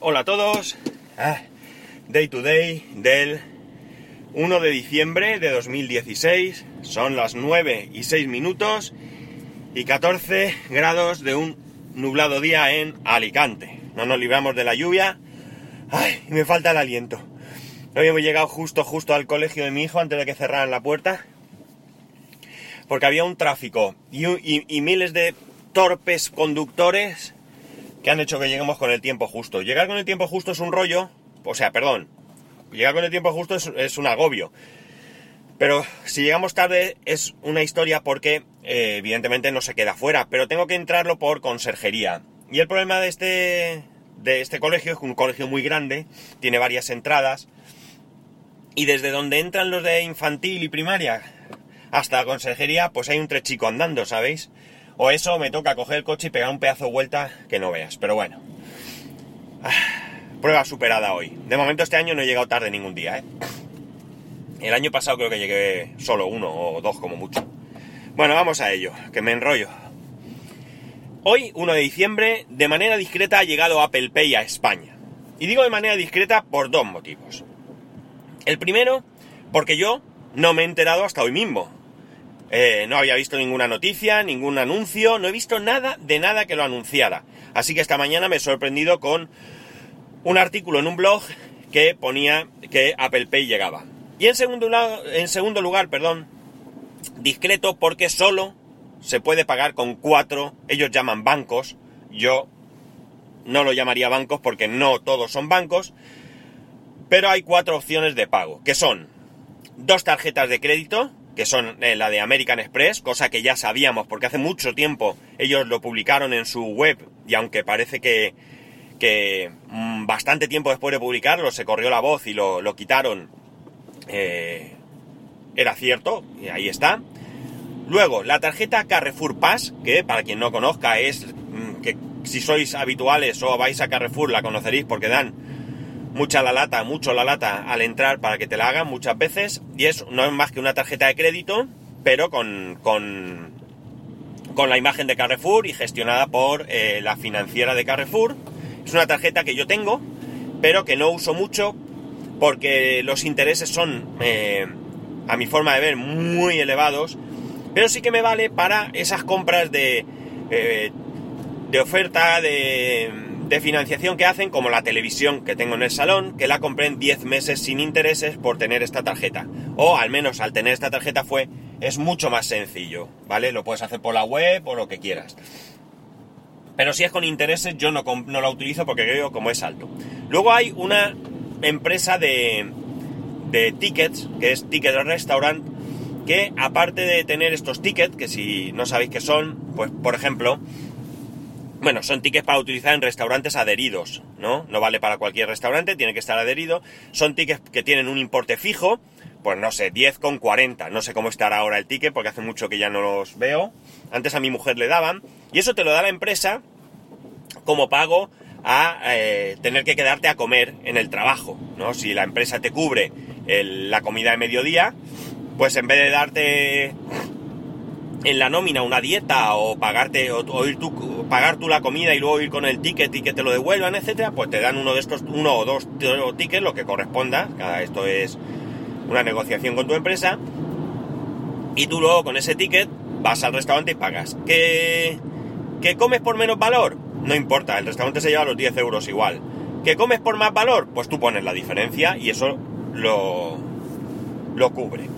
Hola a todos. Ah, day to day del 1 de diciembre de 2016. Son las 9 y 6 minutos y 14 grados de un nublado día en Alicante. No nos libramos de la lluvia. Ay, me falta el aliento. Hoy hemos llegado justo, justo al colegio de mi hijo antes de que cerraran la puerta. Porque había un tráfico y, miles de torpes conductores han hecho que lleguemos con el tiempo justo. Llegar con el tiempo justo es un rollo, o sea, perdón, llegar con el tiempo justo es, un agobio. Pero si llegamos tarde es una historia porque eh, evidentemente no se queda fuera, pero tengo que entrarlo por conserjería. Y el problema de este, de este colegio es un colegio muy grande, tiene varias entradas, y desde donde entran los de infantil y primaria hasta la conserjería, pues hay un trechico andando, ¿sabéis? O eso me toca coger el coche y pegar un pedazo de vuelta que no veas, pero bueno. Ah, prueba superada hoy. De momento este año no he llegado tarde ningún día, ¿eh? El año pasado creo que llegué solo uno o dos como mucho. Bueno, vamos a ello, que me enrollo. Hoy, 1 de diciembre, de manera discreta ha llegado Apple Pay a España. Y digo de manera discreta por dos motivos. El primero, porque yo no me he enterado hasta hoy mismo. Eh, no había visto ninguna noticia, ningún anuncio, no he visto nada de nada que lo anunciara. Así que esta mañana me he sorprendido con un artículo en un blog que ponía que Apple Pay llegaba. Y en segundo, en segundo lugar, perdón, discreto porque solo se puede pagar con cuatro, ellos llaman bancos, yo no lo llamaría bancos porque no todos son bancos, pero hay cuatro opciones de pago, que son dos tarjetas de crédito, que son eh, la de American Express, cosa que ya sabíamos porque hace mucho tiempo ellos lo publicaron en su web y aunque parece que, que mm, bastante tiempo después de publicarlo se corrió la voz y lo, lo quitaron, eh, era cierto, y ahí está. Luego, la tarjeta Carrefour Pass, que para quien no conozca es mm, que si sois habituales o vais a Carrefour la conoceréis porque dan mucha la lata, mucho la lata al entrar para que te la hagan muchas veces. Y es, no es más que una tarjeta de crédito, pero con, con, con la imagen de Carrefour y gestionada por eh, la financiera de Carrefour. Es una tarjeta que yo tengo, pero que no uso mucho porque los intereses son, eh, a mi forma de ver, muy elevados. Pero sí que me vale para esas compras de, eh, de oferta, de, de financiación que hacen, como la televisión que tengo en el salón, que la compré en 10 meses sin intereses por tener esta tarjeta. O al menos al tener esta tarjeta fue, es mucho más sencillo, ¿vale? Lo puedes hacer por la web o lo que quieras. Pero si es con intereses, yo no, no la utilizo porque creo como es alto. Luego hay una empresa de, de tickets, que es Ticket Restaurant, que aparte de tener estos tickets, que si no sabéis qué son, pues por ejemplo, bueno, son tickets para utilizar en restaurantes adheridos, ¿no? No vale para cualquier restaurante, tiene que estar adherido. Son tickets que tienen un importe fijo, pues no sé, 10 con 40. No sé cómo estará ahora el ticket porque hace mucho que ya no los veo. Antes a mi mujer le daban. Y eso te lo da la empresa como pago a eh, tener que quedarte a comer en el trabajo, ¿no? Si la empresa te cubre la comida de mediodía, pues en vez de darte en la nómina una dieta o pagarte o, ir tú, pagar tú la comida y luego ir con el ticket y que te lo devuelvan, etcétera, pues te dan uno de estos, uno o dos tickets, lo que corresponda. Esto es una negociación con tu empresa. Y tú luego con ese ticket vas al restaurante y pagas. ¿Que, que comes por menos valor? No importa, el restaurante se lleva los 10 euros igual. ¿Que comes por más valor? Pues tú pones la diferencia y eso lo, lo cubre.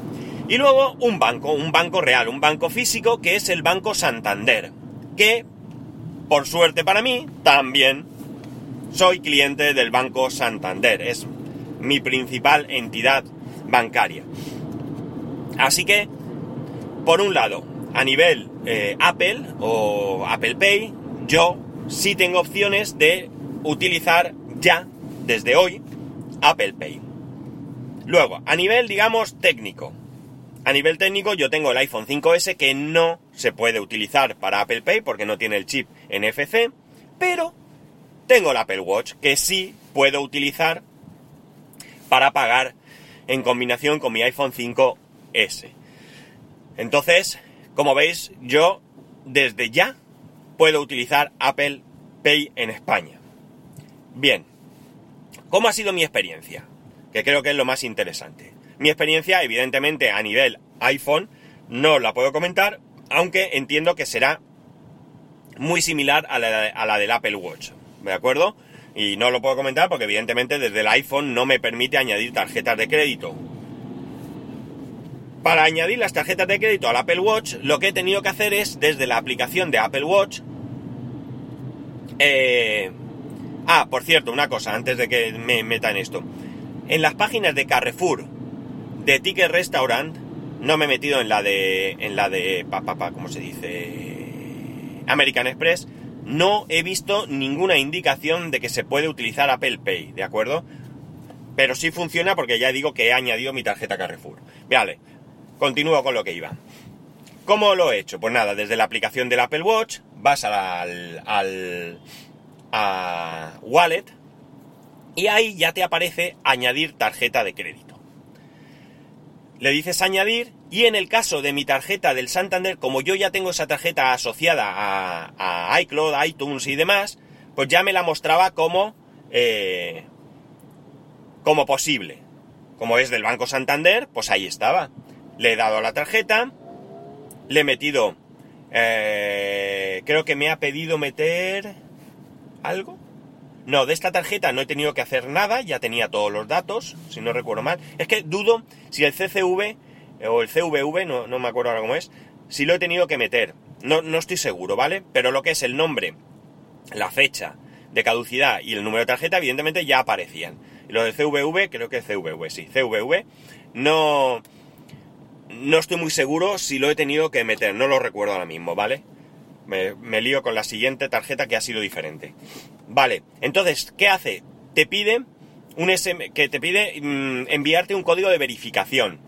Y luego un banco, un banco real, un banco físico que es el Banco Santander, que, por suerte para mí, también soy cliente del Banco Santander. Es mi principal entidad bancaria. Así que, por un lado, a nivel eh, Apple o Apple Pay, yo sí tengo opciones de utilizar ya, desde hoy, Apple Pay. Luego, a nivel, digamos, técnico. A nivel técnico, yo tengo el iPhone 5S que no se puede utilizar para Apple Pay porque no tiene el chip NFC, pero tengo el Apple Watch que sí puedo utilizar para pagar en combinación con mi iPhone 5S. Entonces, como veis, yo desde ya puedo utilizar Apple Pay en España. Bien, ¿Cómo ha sido mi experiencia? Que creo que es lo más interesante. Mi experiencia, evidentemente, a nivel iPhone, no la puedo comentar, aunque entiendo que será muy similar a la, a la del Apple Watch. ¿De acuerdo? Y no lo puedo comentar porque evidentemente desde el iPhone no me permite añadir tarjetas de crédito. Para añadir las tarjetas de crédito al Apple Watch, lo que he tenido que hacer es, desde la aplicación de Apple Watch... Eh, ah, por cierto, una cosa, antes de que me meta en esto. En las páginas de Carrefour, de Ticket Restaurant, no me he metido en la de... en la de... Pa, pa, ¿cómo se dice? American Express, no he visto ninguna indicación de que se puede utilizar Apple Pay, ¿de acuerdo? Pero sí funciona porque ya digo que he añadido mi tarjeta Carrefour. Vale, Continúo con lo que iba. ¿Cómo lo he hecho? Pues nada, desde la aplicación del Apple Watch vas al, al a Wallet y ahí ya te aparece añadir tarjeta de crédito. Le dices añadir y en el caso de mi tarjeta del Santander, como yo ya tengo esa tarjeta asociada a, iCloud, iTunes y demás, pues ya me la mostraba como, eh, como posible. Como es del Banco Santander, pues ahí estaba. Le he dado la tarjeta, le he metido... Eh, creo que me ha pedido meter... ¿Algo? No, de esta tarjeta no he tenido que hacer nada, ya tenía todos los datos, si no recuerdo mal. Es que dudo si el CCV eh, o el CVV, no, me acuerdo ahora cómo es, si lo he tenido que meter. No, no estoy seguro, ¿vale? Pero lo que es el nombre, la fecha de caducidad y el número de tarjeta, evidentemente ya aparecían. Y lo del CVV, creo que es CVV, sí, CVV, no no estoy muy seguro si lo he tenido que meter, no lo recuerdo ahora mismo, ¿vale? Me, lío con la siguiente tarjeta que ha sido diferente. Vale, entonces, ¿qué hace? Te pide un SM, que te pide mm, enviarte un código de verificación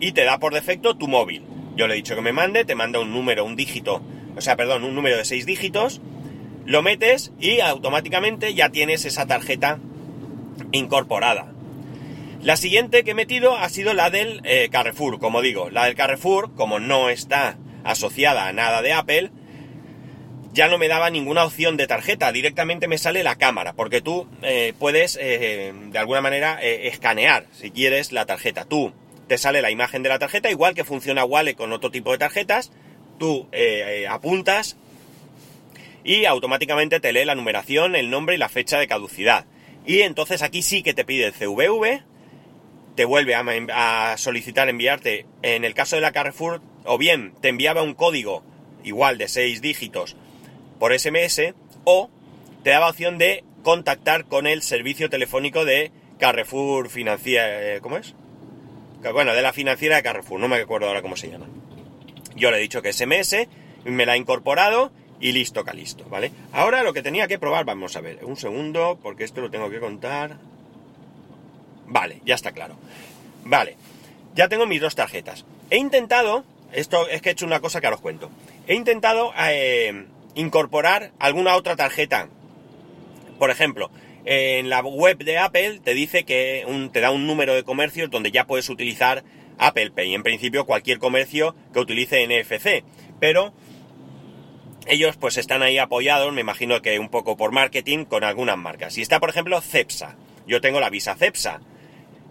y te da por defecto tu móvil. Yo le he dicho que me mande, te manda un número, un dígito, o sea, perdón, un número de seis dígitos, lo metes y automáticamente ya tienes esa tarjeta incorporada. La siguiente que he metido ha sido la del eh, Carrefour, como digo. La del Carrefour, como no está asociada a nada de Apple, ya no me daba ninguna opción de tarjeta, directamente me sale la cámara, porque tú eh, puedes eh, de alguna manera escanear, si quieres, la tarjeta. Tú te sale la imagen de la tarjeta, igual que funciona Wallet con otro tipo de tarjetas, tú apuntas y automáticamente te lee la numeración, el nombre y la fecha de caducidad. Y entonces aquí sí que te pide el CVV, te vuelve a, solicitar enviarte, en el caso de la Carrefour, o bien te enviaba un código igual de 6 dígitos por SMS, o te daba opción de contactar con el servicio telefónico de Carrefour Financiera, eh, ¿cómo es? Bueno, de la financiera de Carrefour, no me acuerdo ahora cómo se llama. Yo le he dicho que SMS, me la ha incorporado y listo, calisto, ¿vale? Ahora lo que tenía que probar, vamos a ver, un segundo, porque esto lo tengo que contar. Vale, ya está claro. Vale, ya tengo mis dos tarjetas. He intentado, esto es que he hecho una cosa que ahora os cuento. He intentado eh, incorporar alguna otra tarjeta. Por ejemplo, en la web de Apple te dice que te da un número de comercios donde ya puedes utilizar Apple Pay. En principio cualquier comercio que utilice NFC. Pero ellos pues están ahí apoyados, me imagino que un poco por marketing, con algunas marcas. Y está por ejemplo Cepsa. Yo tengo la Visa Cepsa.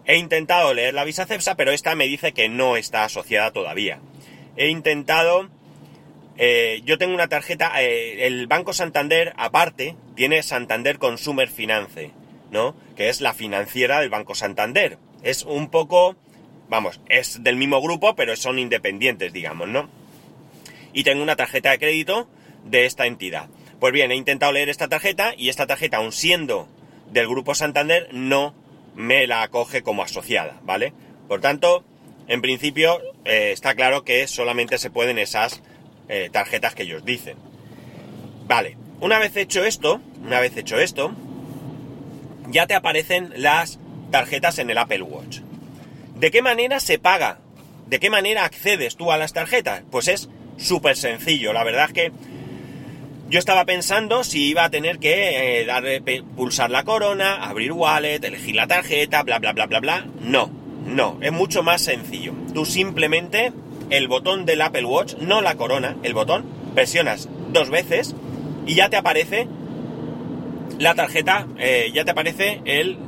He intentado leer la visa CEPSA, pero esta me dice que no está asociada todavía. He intentado... Eh, yo tengo una tarjeta, eh, el Banco Santander aparte tiene Santander Consumer Finance, ¿no? Que es la financiera del Banco Santander. Es un poco, vamos, es del mismo grupo, pero son independientes, digamos, ¿no? Y tengo una tarjeta de crédito de esta entidad. Pues bien, he intentado leer esta tarjeta y esta tarjeta, aun siendo del Grupo Santander, no me la acoge como asociada, ¿vale? Por tanto, en principio eh, está claro que solamente se pueden esas eh, tarjetas que ellos dicen. Vale, una vez hecho esto, una vez hecho esto, ya te aparecen las tarjetas en el Apple Watch. ¿De qué manera se paga? ¿De qué manera accedes tú a las tarjetas? Pues es súper sencillo. La verdad es que yo estaba pensando si iba a tener que eh, pulsar la corona, abrir wallet, elegir la tarjeta, bla, bla, bla, bla, bla. No, no, es mucho más sencillo. Tú simplemente el botón del Apple Watch, no la corona, el botón, presionas dos veces y ya te aparece la tarjeta, eh, ya te aparece el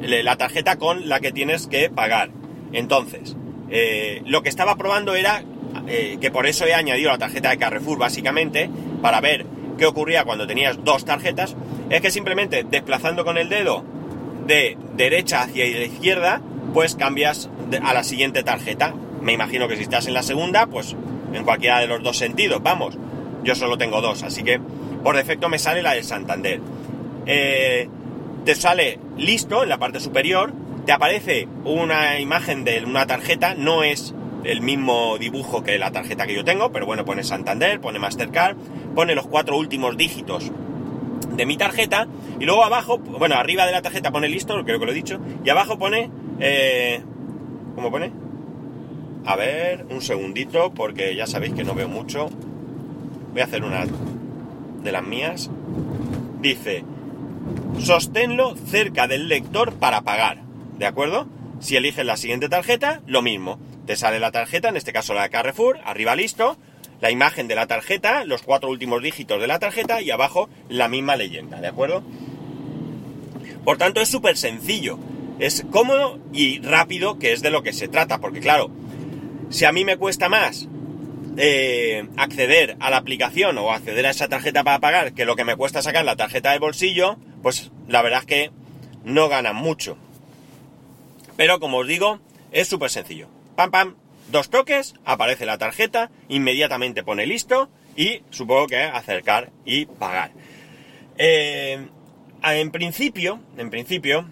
la tarjeta con la que tienes que pagar. Entonces, eh, lo que estaba probando era eh, que por eso he añadido la tarjeta de Carrefour básicamente, para ver qué ocurría cuando tenías dos tarjetas, es que simplemente desplazando con el dedo de derecha hacia la izquierda, pues cambias a la siguiente tarjeta. Me imagino que si estás en la segunda, pues en cualquiera de los dos sentidos, vamos. Yo solo tengo dos, así que por defecto me sale la del Santander. Eh, te sale listo en la parte superior, te aparece una imagen de una tarjeta, no es el mismo dibujo que la tarjeta que yo tengo, pero bueno, pone Santander, pone Mastercard, pone los cuatro últimos dígitos de mi tarjeta y luego abajo, bueno, arriba de la tarjeta pone listo, creo que lo he dicho, y abajo pone, eh, ¿cómo pone? A ver, un segundito, porque ya sabéis que no veo mucho. Voy a hacer una de las mías. Dice, sosténlo cerca del lector para pagar, ¿de acuerdo? Si eliges la siguiente tarjeta, lo mismo. Te sale la tarjeta, en este caso la de Carrefour, arriba listo, la imagen de la tarjeta, los cuatro últimos dígitos de la tarjeta y abajo la misma leyenda, ¿de acuerdo? Por tanto, es súper sencillo, es cómodo y rápido, que es de lo que se trata, porque claro, si a mí me cuesta más eh, acceder a la aplicación o acceder a esa tarjeta para pagar que lo que me cuesta sacar la tarjeta de bolsillo, pues la verdad es que no ganan mucho. Pero como os digo, es súper sencillo pam, pam, dos toques, aparece la tarjeta, inmediatamente pone listo y supongo que acercar y pagar. Eh, en principio, en principio,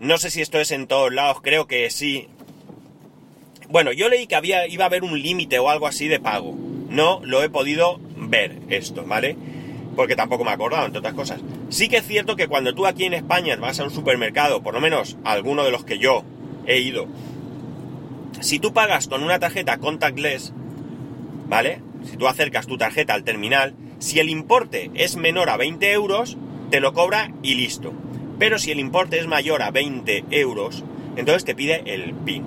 no sé si esto es en todos lados, creo que sí. Bueno, yo leí que había, iba a haber un límite o algo así de pago. No lo he podido ver esto, ¿vale? Porque tampoco me he acordado, entre otras cosas. Sí que es cierto que cuando tú aquí en España vas a un supermercado, por lo menos alguno de los que yo he ido, si tú pagas con una tarjeta contactless, ¿vale? Si tú acercas tu tarjeta al terminal, si el importe es menor a 20 euros, te lo cobra y listo. Pero si el importe es mayor a 20 euros, entonces te pide el PIN,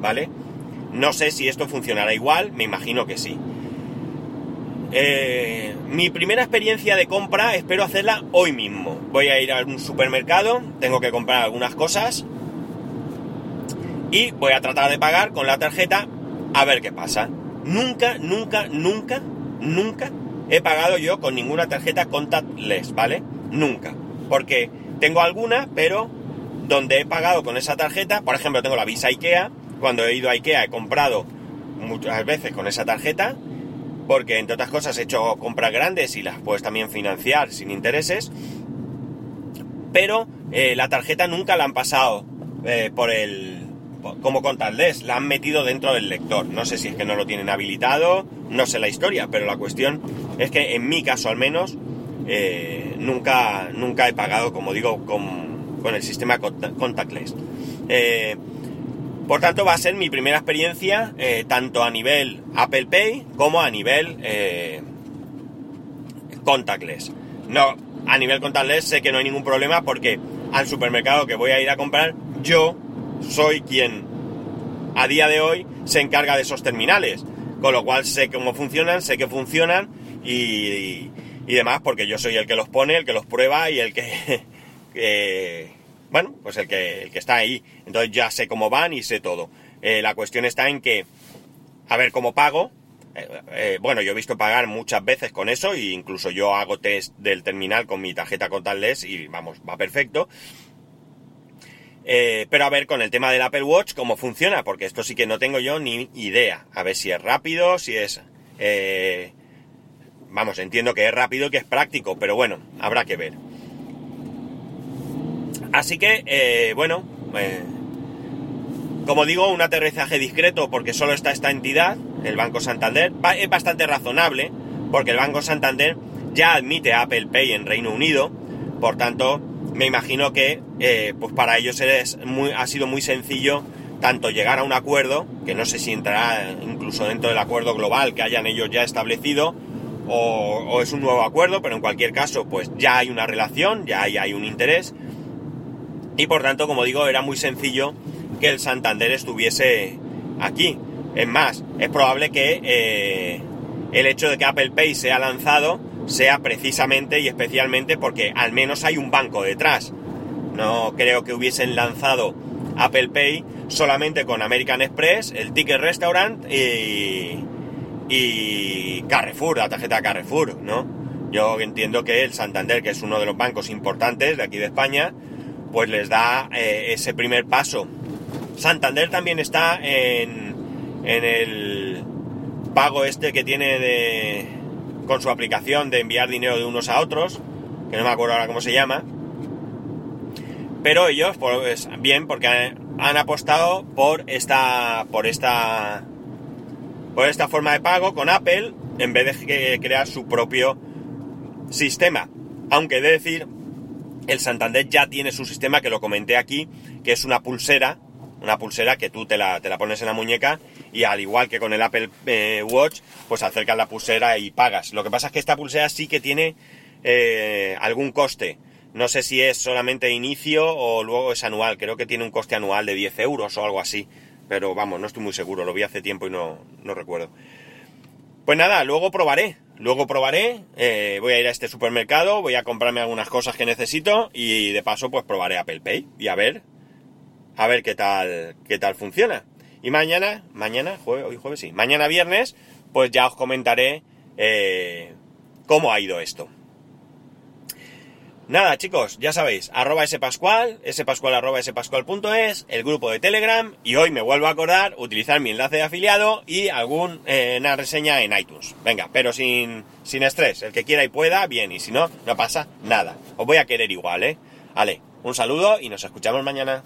¿vale? No sé si esto funcionará igual, me imagino que sí. Eh, mi primera experiencia de compra espero hacerla hoy mismo. Voy a ir a un supermercado, tengo que comprar algunas cosas, y voy a tratar de pagar con la tarjeta a ver qué pasa. Nunca, nunca, nunca, nunca he pagado yo con ninguna tarjeta contactless, ¿vale? Nunca. Porque tengo alguna, pero donde he pagado con esa tarjeta, por ejemplo, tengo la Visa IKEA, cuando he ido a IKEA he comprado muchas veces con esa tarjeta, porque entre otras cosas he hecho compras grandes y las puedes también financiar sin intereses, pero eh, la tarjeta nunca la han pasado eh, por el como contactless, la han metido dentro del lector. No sé si es que no lo tienen habilitado, no sé la historia, pero la cuestión es que en mi caso al menos eh, nunca, nunca he pagado, como digo, con, el sistema contactless. Por tanto, va a ser mi primera experiencia eh, tanto a nivel Apple Pay como a nivel contactless. No, a nivel contactless sé que no hay ningún problema porque al supermercado que voy a ir a comprar yo soy quien a día de hoy se encarga de esos terminales. Con lo cual sé cómo funcionan, sé que funcionan y, demás, porque yo soy el que los pone, el que los prueba y el que, bueno, pues el que, el que está ahí. Entonces ya sé cómo van y sé todo. Eh, la cuestión está en que, a ver cómo pago. Eh, eh, bueno, yo he visto pagar muchas veces con eso e incluso yo hago test del terminal con mi tarjeta contactless y vamos, va perfecto. Pero a ver con el tema del Apple Watch cómo funciona, porque esto sí que no tengo yo ni idea. A ver si es rápido, si es... Vamos, entiendo que es rápido y que es práctico, pero bueno, habrá que ver. Así que, eh, bueno, como digo, un aterrizaje discreto porque solo está esta entidad, el Banco Santander, es bastante razonable porque el Banco Santander ya admite Apple Pay en Reino Unido, por tanto, me imagino que eh, pues para ellos ha sido muy sencillo tanto llegar a un acuerdo, que no sé si entrará incluso dentro del acuerdo global que hayan ellos ya establecido, o, es un nuevo acuerdo, pero en cualquier caso, pues ya hay una relación, ya hay un interés, y por tanto, como digo, era muy sencillo que el Santander estuviese aquí. Es más, es probable que eh, el hecho de que Apple Pay sea lanzado sea precisamente y especialmente porque al menos hay un banco detrás. No creo que hubiesen lanzado Apple Pay solamente con American Express, el Ticket Restaurant y, y Carrefour, la tarjeta Carrefour, ¿no? Yo entiendo que el Santander, que es uno de los bancos importantes de aquí de España, pues les da eh, ese primer paso. Santander también está en, en el pago este que tiene de, con su aplicación de enviar dinero de unos a otros, que no me acuerdo ahora cómo se llama. Pero ellos, pues bien, porque han, apostado por esta, por esta, por esta forma de pago con Apple en vez de crear su propio sistema. Aunque de decir, el Santander ya tiene su sistema, que lo comenté aquí, que es una pulsera, una pulsera que tú te la, te la pones en la muñeca y al igual que con el Apple eh, Watch, pues acercas la pulsera y pagas. Lo que pasa es que esta pulsera sí que tiene eh, algún coste. No sé si es solamente inicio o luego es anual. Creo que tiene un coste anual de 10 euros o algo así. Pero vamos, no estoy muy seguro. Lo vi hace tiempo y no, no recuerdo. Pues nada, luego probaré. Luego probaré. Eh, voy a ir a este supermercado. Voy a comprarme algunas cosas que necesito. Y de paso, pues probaré Apple Pay. Y a ver. A ver qué tal, qué tal funciona. Y mañana, mañana, jueves, hoy jueves sí. Mañana viernes, pues ya os comentaré eh, cómo ha ido esto. Nada, chicos, ya sabéis, arroba spascual, spascual arroba spascual.es, el grupo de Telegram, y hoy me vuelvo a acordar utilizar mi enlace de afiliado y alguna eh, reseña en iTunes. Venga, pero sin, sin estrés, el que quiera y pueda, bien, y si no, no pasa nada. Os voy a querer igual, ¿eh? Vale, un saludo y nos escuchamos mañana.